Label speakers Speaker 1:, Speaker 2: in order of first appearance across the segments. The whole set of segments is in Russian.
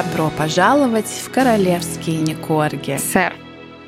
Speaker 1: Добро пожаловать в королевские Никорги.
Speaker 2: Сэр.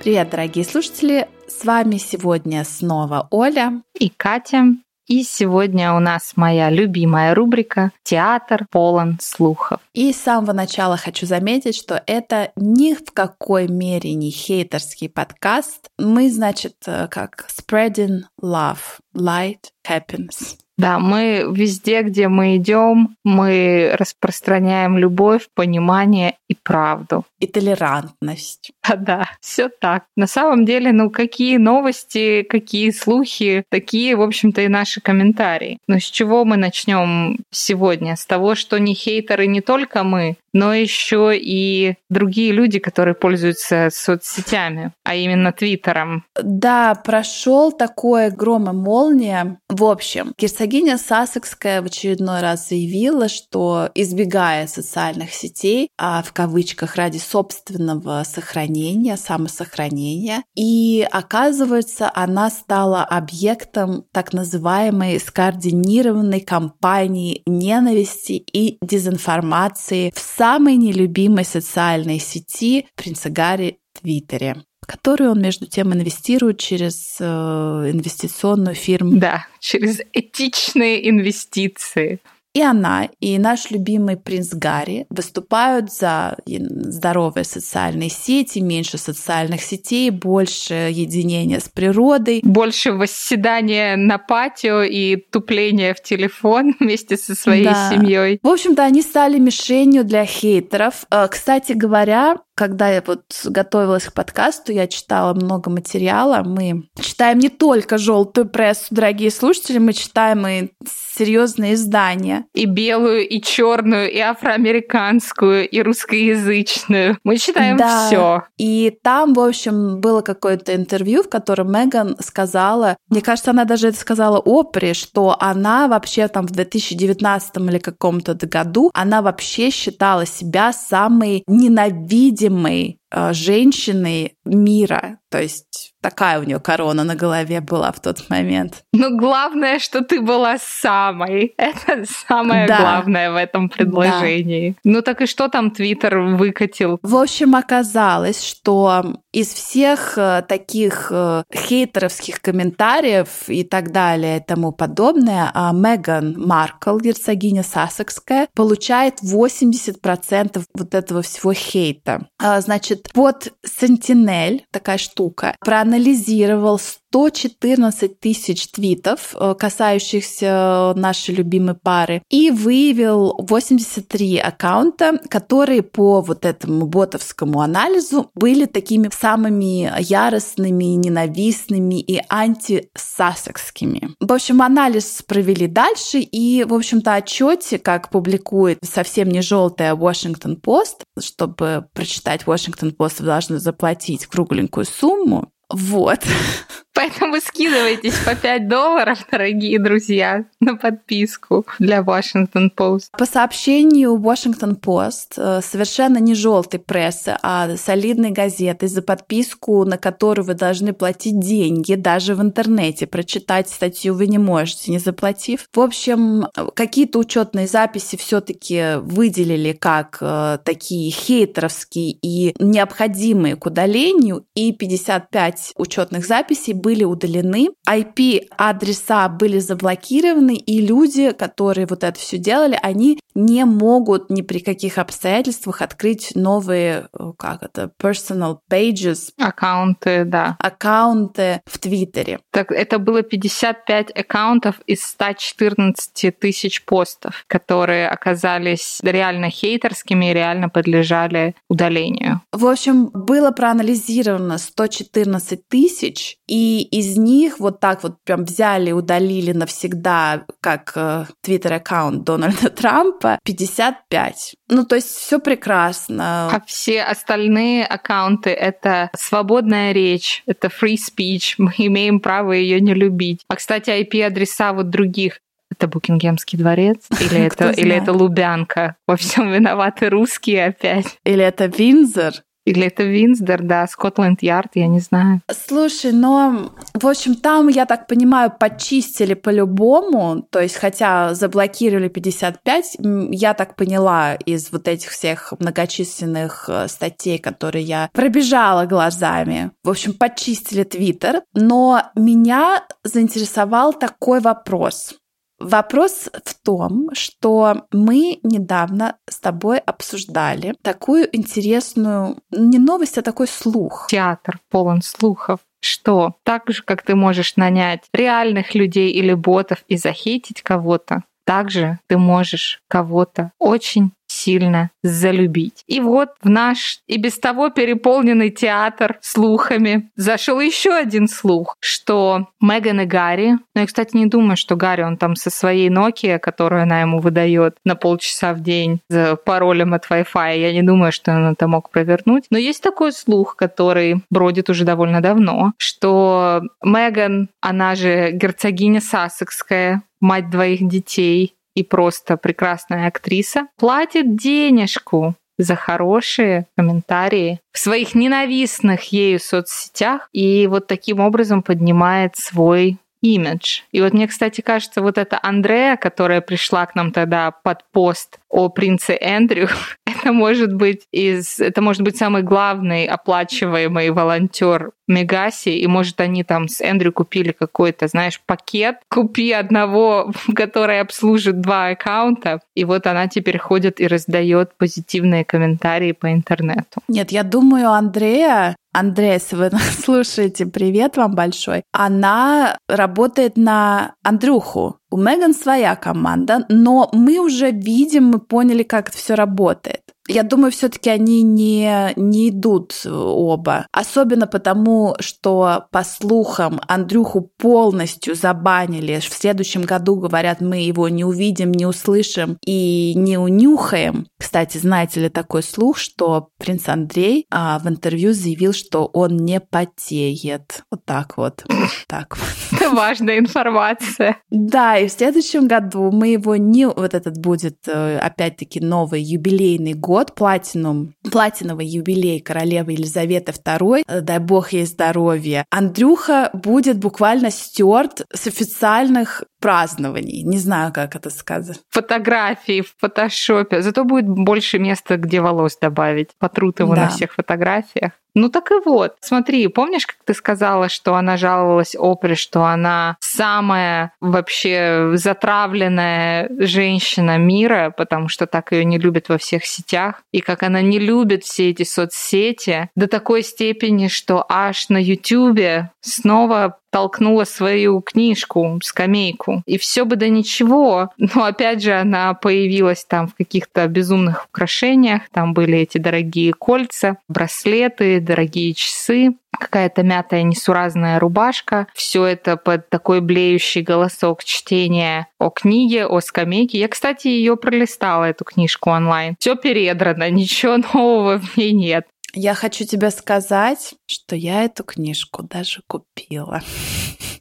Speaker 1: Привет, дорогие слушатели! С вами сегодня снова Оля
Speaker 2: и Катя. И сегодня у нас моя любимая рубрика «Театр полон слухов».
Speaker 1: И с самого начала хочу заметить, что это ни в какой мере не хейтерский подкаст. Мы, значит, э, как spreading love, light, happiness.
Speaker 2: Да, мы везде, где мы идем, мы распространяем любовь, понимание и правду.
Speaker 1: И толерантность.
Speaker 2: Да, да, все так. На самом деле, ну какие новости, какие слухи, такие, в общем-то, и наши комментарии. Но с чего мы начнем сегодня? С того, что не хейтеры не только мы, но еще и другие люди, которые пользуются соцсетями, а именно Твиттером.
Speaker 1: Да, прошел такое гром и молния. В общем, герцогиня Сассекская в очередной раз заявила, что избегая социальных сетей, а в кавычках ради собственного сохранения, самосохранения, и оказывается, она стала объектом так называемой скоординированной кампании ненависти и дезинформации в самой нелюбимой социальной сети принца Гарри Твиттере которую он, между тем, инвестирует через э, инвестиционную фирму.
Speaker 2: Да, через этичные инвестиции.
Speaker 1: И она, и наш любимый принц Гарри выступают за здоровые социальные сети, меньше социальных сетей, больше единения с природой.
Speaker 2: Больше восседания на патио и тупления в телефон вместе со своей да. семьей.
Speaker 1: В общем-то, они стали мишенью для хейтеров. Э, кстати говоря, когда я вот готовилась к подкасту, я читала много материала. Мы читаем не только желтую прессу, дорогие слушатели, мы читаем и серьезные издания.
Speaker 2: И белую, и черную, и афроамериканскую, и русскоязычную. Мы читаем да. все.
Speaker 1: И там, в общем, было какое-то интервью, в котором Меган сказала, мне кажется, она даже это сказала Опре, что она вообще там в 2019 или каком-то году, она вообще считала себя самой ненавидимой э, женщиной мира. То есть Такая у нее корона на голове была в тот момент.
Speaker 2: Ну, главное, что ты была самой. Это самое да. главное в этом предложении. Да. Ну так и что там Твиттер выкатил?
Speaker 1: В общем, оказалось, что из всех э, таких э, хейтеровских комментариев и так далее и тому подобное, а Меган Маркл, герцогиня Сассекская, получает 80% вот этого всего хейта. А, значит, под Sentinel, такая штука, проанализировал 114 тысяч твитов, э, касающихся нашей любимой пары, и выявил 83 аккаунта, которые по вот этому ботовскому анализу были такими самыми яростными, ненавистными и антисасекскими. В общем, анализ провели дальше, и, в общем-то, отчете, как публикует совсем не желтая Washington Post, чтобы прочитать Washington Post, вы должны заплатить кругленькую сумму. Вот.
Speaker 2: Поэтому скидывайтесь по 5 долларов, дорогие друзья, на подписку для Washington Post.
Speaker 1: По сообщению Washington Post, э, совершенно не желтой прессы, а солидной газеты за подписку, на которую вы должны платить деньги, даже в интернете. Прочитать статью вы не можете, не заплатив. В общем, какие-то учетные записи все-таки выделили как э, такие хейтеровские и необходимые к удалению, и 55 учетных записей были удалены, IP-адреса были заблокированы, и люди, которые вот это все делали, они не могут ни при каких обстоятельствах открыть новые, э, как это, personal pages.
Speaker 2: Аккаунты, да.
Speaker 1: Аккаунты в Твиттере.
Speaker 2: Так, это было 55 аккаунтов из 114 тысяч постов, которые оказались реально хейтерскими и реально подлежали удалению.
Speaker 1: В общем, было проанализировано 114 тысяч, и из них вот так вот прям взяли, удалили навсегда, как твиттер-аккаунт Дональда Трампа, типа 55. Ну, то есть все прекрасно.
Speaker 2: А все остальные аккаунты — это свободная речь, это free speech, мы имеем право ее не любить. А, кстати, IP-адреса вот других это Букингемский дворец? Или это, или это Лубянка? Во всем виноваты русские опять?
Speaker 1: Или это Винзор?
Speaker 2: Или это Винсдер, да, Скотланд-Ярд, я не знаю.
Speaker 1: Слушай, но, в общем, там, я так понимаю, почистили по-любому, то есть, хотя заблокировали 55, я так поняла из вот этих всех многочисленных э, статей, которые я пробежала глазами. В общем, почистили Твиттер, но меня заинтересовал такой вопрос. Вопрос в том, что мы недавно с тобой обсуждали такую интересную, не новость, а такой слух.
Speaker 2: Театр полон слухов что так же, как ты можешь нанять реальных людей или ботов и захейтить кого-то, также ты можешь кого-то очень сильно залюбить. И вот в наш и без того переполненный театр слухами зашел еще один слух, что Меган и Гарри, ну я, кстати, не думаю, что Гарри, он там со своей Nokia, которую она ему выдает на полчаса в день за паролем от Wi-Fi, я не думаю, что он это мог провернуть. Но есть такой слух, который бродит уже довольно давно, что Меган, она же герцогиня Сассекская, мать двоих детей, и просто прекрасная актриса, платит денежку за хорошие комментарии в своих ненавистных ею соцсетях и вот таким образом поднимает свой имидж. И вот мне, кстати, кажется, вот эта Андрея, которая пришла к нам тогда под пост о принце Эндрю, это может быть из, это может быть самый главный оплачиваемый волонтер Мегаси, и может они там с Эндрю купили какой-то, знаешь, пакет, купи одного, который обслужит два аккаунта, и вот она теперь ходит и раздает позитивные комментарии по интернету.
Speaker 1: Нет, я думаю, Андрея Андрея, если вы слушаете, привет вам большой. Она работает на Андрюху. У Меган своя команда, но мы уже видим, мы поняли, как это все работает. Я думаю, все-таки они не, не идут оба. Особенно потому, что, по слухам, Андрюху полностью забанили. В следующем году, говорят, мы его не увидим, не услышим и не унюхаем. Кстати, знаете ли такой слух, что принц Андрей а, в интервью заявил, что он не потеет. Вот так вот. Так
Speaker 2: вот. Это важная информация.
Speaker 1: Да, и в следующем году мы его не... Вот этот будет, э, опять-таки, новый юбилейный год, платинум, платиновый юбилей королевы Елизаветы II, э, дай бог ей здоровья. Андрюха будет буквально стерт с официальных празднований. Не знаю, как это сказать.
Speaker 2: Фотографии в фотошопе. Зато будет больше места, где волос добавить. Потрут его да. на всех фотографиях. Ну так и вот. Смотри, помнишь, как ты сказала, что она жаловалась Опре, что она самая вообще затравленная женщина мира, потому что так ее не любят во всех сетях, и как она не любит все эти соцсети до такой степени, что аж на Ютубе снова толкнула свою книжку, скамейку. И все бы да ничего. Но опять же, она появилась там в каких-то безумных украшениях. Там были эти дорогие кольца, браслеты, дорогие часы какая-то мятая несуразная рубашка. Все это под такой блеющий голосок чтения о книге, о скамейке. Я, кстати, ее пролистала, эту книжку онлайн. Все передрано, ничего нового в ней нет.
Speaker 1: Я хочу тебе сказать, что я эту книжку даже купила.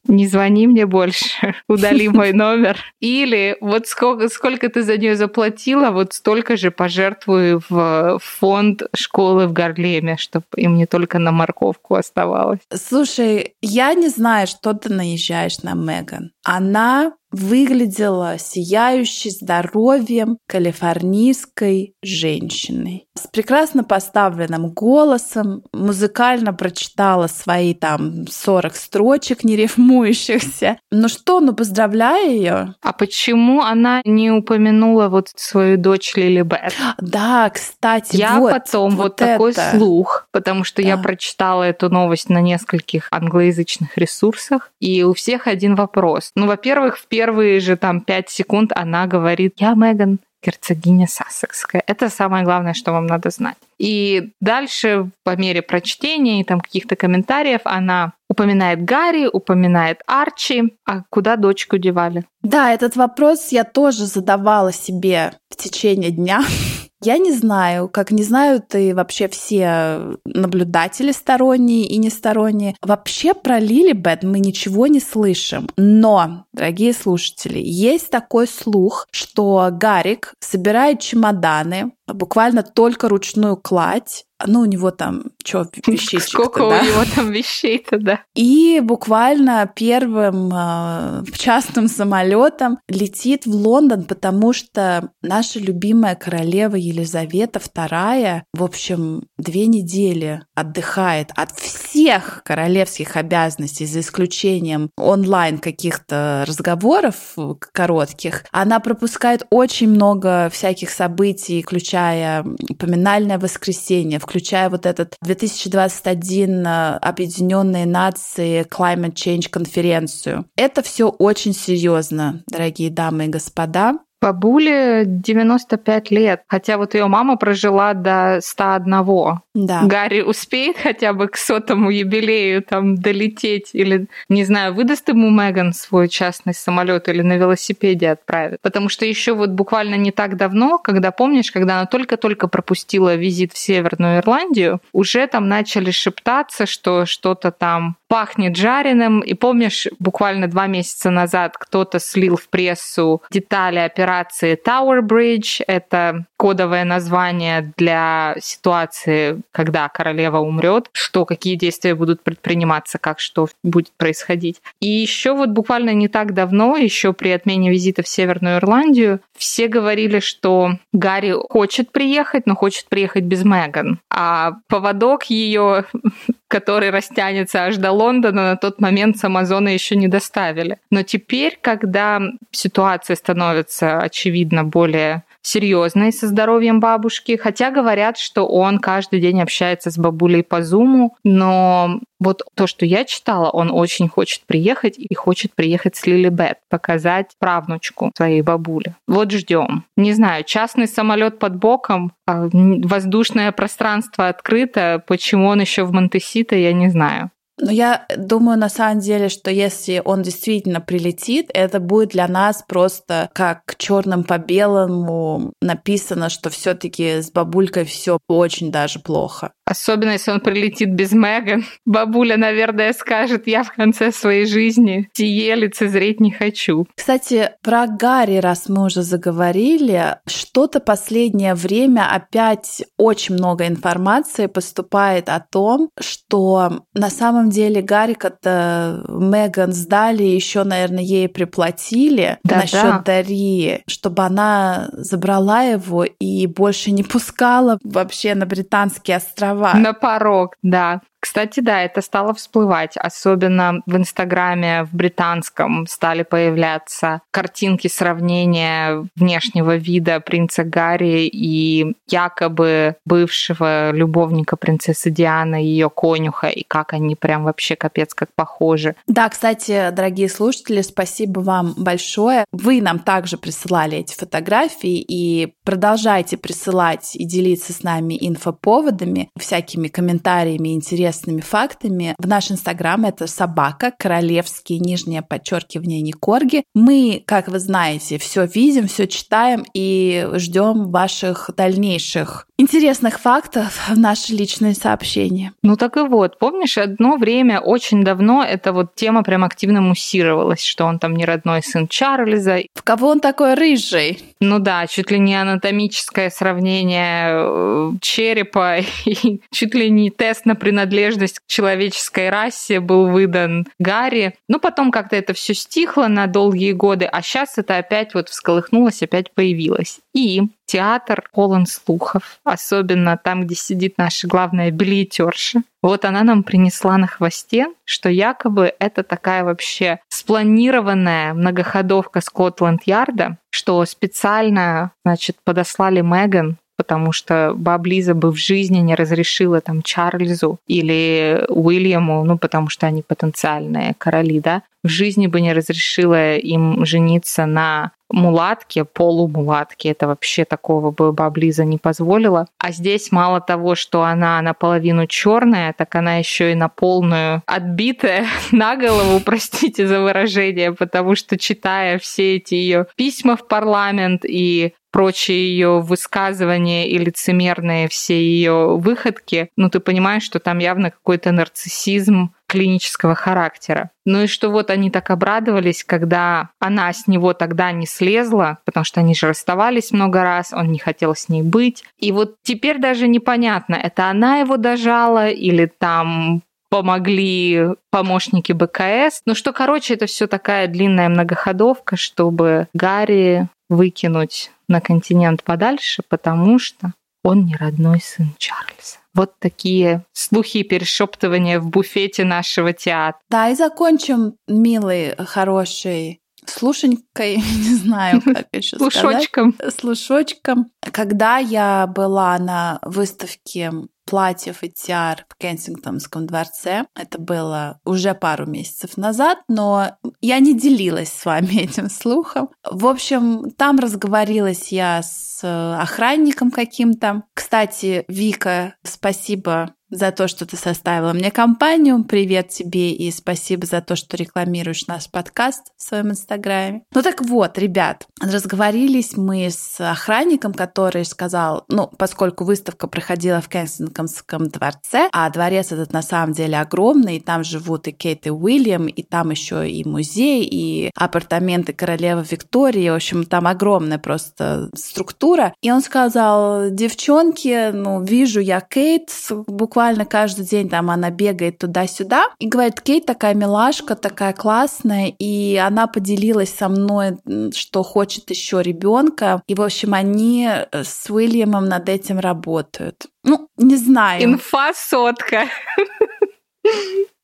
Speaker 2: Не звони мне больше, удали мой номер. Или вот сколько, сколько ты за нее заплатила, вот столько же пожертвую в фонд школы в Гарлеме, чтобы им не только на морковку оставалось.
Speaker 1: Слушай, я не знаю, что ты наезжаешь на Меган. Она выглядела сияющей здоровьем калифорнийской женщиной. С прекрасно поставленным голосом, музыкально прочитала свои там 40 строчек нерифмующихся. Ну что, ну поздравляю ее.
Speaker 2: А почему она не упомянула вот свою дочь Лили Бет?
Speaker 1: Да, кстати,
Speaker 2: Я
Speaker 1: вот,
Speaker 2: потом вот, вот такой слух, потому что да. я прочитала эту новость на нескольких англоязычных ресурсах, и у всех один вопрос. Ну, во-первых, в первые же там пять секунд она говорит, я Меган, герцогиня Сассекская. Это самое главное, что вам надо знать. И дальше, по мере прочтения и там каких-то комментариев, она упоминает Гарри, упоминает Арчи. А куда дочку девали?
Speaker 1: Да, этот вопрос я тоже задавала себе в течение дня. Я не знаю, как не знают и вообще все наблюдатели сторонние и несторонние. Вообще про Лилибет мы ничего не слышим. Но, дорогие слушатели, есть такой слух, что Гарик собирает чемоданы, буквально только ручную кладь, ну, у него там, что, вещей
Speaker 2: Сколько
Speaker 1: да?
Speaker 2: у него там вещей-то, да.
Speaker 1: И буквально первым э, частным самолетом летит в Лондон, потому что наша любимая королева Елизавета II, в общем, две недели отдыхает от всех королевских обязанностей, за исключением онлайн каких-то разговоров коротких. Она пропускает очень много всяких событий, включая поминальное воскресенье, включая вот этот 2021 э, Объединенные Нации Climate Change конференцию. Это все очень серьезно, дорогие дамы и господа.
Speaker 2: Бабуле 95 лет, хотя вот ее мама прожила до 101.
Speaker 1: Да.
Speaker 2: Гарри успеет хотя бы к сотому юбилею там долететь или, не знаю, выдаст ему Меган свой частный самолет или на велосипеде отправит. Потому что еще вот буквально не так давно, когда, помнишь, когда она только-только пропустила визит в Северную Ирландию, уже там начали шептаться, что что-то там пахнет жареным. И помнишь, буквально два месяца назад кто-то слил в прессу детали операции Tower Bridge. Это кодовое название для ситуации, когда королева умрет, что какие действия будут предприниматься, как что будет происходить. И еще вот буквально не так давно, еще при отмене визита в Северную Ирландию, все говорили, что Гарри хочет приехать, но хочет приехать без Меган. А поводок ее, который растянется аж до Лондона, на тот момент с Амазона еще не доставили. Но теперь, когда ситуация становится, очевидно, более серьезной со здоровьем бабушки, хотя говорят, что он каждый день общается с бабулей по зуму, но вот то, что я читала, он очень хочет приехать и хочет приехать с Лили Бет, показать правнучку своей бабуле. Вот ждем. Не знаю, частный самолет под боком, а воздушное пространство открыто, почему он еще в Монтесито, я не знаю.
Speaker 1: Но я думаю, на самом деле, что если он действительно прилетит, это будет для нас просто как черным по белому написано, что все-таки с бабулькой все очень даже плохо.
Speaker 2: Особенно, если он прилетит без Меган. Бабуля, наверное, скажет, я в конце своей жизни сие лицезреть не хочу.
Speaker 1: Кстати, про Гарри, раз мы уже заговорили, что-то последнее время опять очень много информации поступает о том, что на самом деле Гарика-то Меган сдали, еще, наверное, ей приплатили да, насчет да. Дари, чтобы она забрала его и больше не пускала вообще на британские острова
Speaker 2: права. На порог, да. Кстати, да, это стало всплывать, особенно в Инстаграме, в британском стали появляться картинки сравнения внешнего вида принца Гарри и якобы бывшего любовника принцессы Дианы, ее конюха, и как они прям вообще капец как похожи.
Speaker 1: Да, кстати, дорогие слушатели, спасибо вам большое. Вы нам также присылали эти фотографии и продолжайте присылать и делиться с нами инфоповодами, всякими комментариями, интересными интересными фактами. В наш инстаграм это собака, королевские, нижнее подчеркивание, не корги. Мы, как вы знаете, все видим, все читаем и ждем ваших дальнейших интересных фактов в наши личные сообщения.
Speaker 2: Ну так и вот, помнишь, одно время, очень давно, эта вот тема прям активно муссировалась, что он там не родной сын Чарльза.
Speaker 1: В кого он такой рыжий?
Speaker 2: Ну да, чуть ли не анатомическое сравнение э, черепа и чуть ли не тест на принадлежность к человеческой расе был выдан Гарри. Ну потом как-то это все стихло на долгие годы, а сейчас это опять вот всколыхнулось, опять появилось. И театр полон слухов, особенно там, где сидит наша главная билетерша. Вот она нам принесла на хвосте, что якобы это такая вообще спланированная многоходовка Скотланд-Ярда, что специально, значит, подослали Меган потому что Баблиза бы в жизни не разрешила там Чарльзу или Уильяму, ну, потому что они потенциальные короли, да, в жизни бы не разрешила им жениться на мулатке, полумулатке. Это вообще такого бы Баблиза не позволила. А здесь мало того, что она наполовину черная, так она еще и на полную отбитая на голову, простите за выражение, потому что читая все эти ее письма в парламент и прочие ее высказывания и лицемерные все ее выходки, ну ты понимаешь, что там явно какой-то нарциссизм, клинического характера. Ну и что вот они так обрадовались, когда она с него тогда не слезла, потому что они же расставались много раз, он не хотел с ней быть. И вот теперь даже непонятно, это она его дожала или там помогли помощники БКС. Ну что, короче, это все такая длинная многоходовка, чтобы Гарри выкинуть на континент подальше, потому что он не родной сын Чарльза. Вот такие слухи и перешептывания в буфете нашего театра.
Speaker 1: Да, и закончим милой, хорошей слушенькой, не знаю, как еще сказать.
Speaker 2: Слушочком.
Speaker 1: Слушочком. Когда я была на выставке платьев и тиар в Кенсингтонском дворце. Это было уже пару месяцев назад, но я не делилась с вами этим слухом. В общем, там разговорилась я с охранником каким-то. Кстати, Вика, спасибо за то, что ты составила мне компанию. Привет тебе и спасибо за то, что рекламируешь наш подкаст в своем инстаграме. Ну так вот, ребят, разговорились мы с охранником, который сказал, ну, поскольку выставка проходила в Кенсингтонском дворце, а дворец этот на самом деле огромный, и там живут и Кейт, и Уильям, и там еще и музей, и апартаменты королевы Виктории, в общем, там огромная просто структура. И он сказал, девчонки, ну, вижу я Кейт буквально буквально каждый день там она бегает туда-сюда и говорит, Кейт такая милашка, такая классная, и она поделилась со мной, что хочет еще ребенка, и в общем они э, с Уильямом над этим работают. Ну, не знаю.
Speaker 2: Инфа сотка.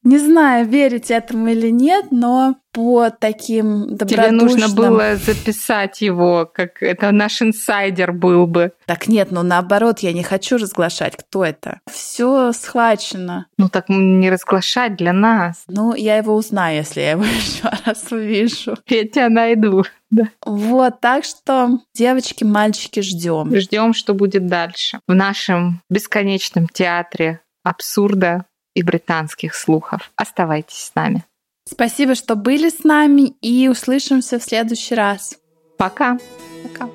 Speaker 1: Не знаю, верить этому или нет, но по таким добродушным... Тебе
Speaker 2: нужно было записать его, как это наш инсайдер был бы.
Speaker 1: Так нет, ну наоборот, я не хочу разглашать, кто это. Все схвачено.
Speaker 2: Ну так не разглашать для нас.
Speaker 1: Ну, я его узнаю, если я его еще раз увижу.
Speaker 2: Я тебя найду. Да.
Speaker 1: Вот, так что, девочки, мальчики, ждем.
Speaker 2: Ждем, что будет дальше. В нашем бесконечном театре абсурда и британских слухов. Оставайтесь с нами.
Speaker 1: Спасибо, что были с нами, и услышимся в следующий раз.
Speaker 2: Пока.
Speaker 1: Пока.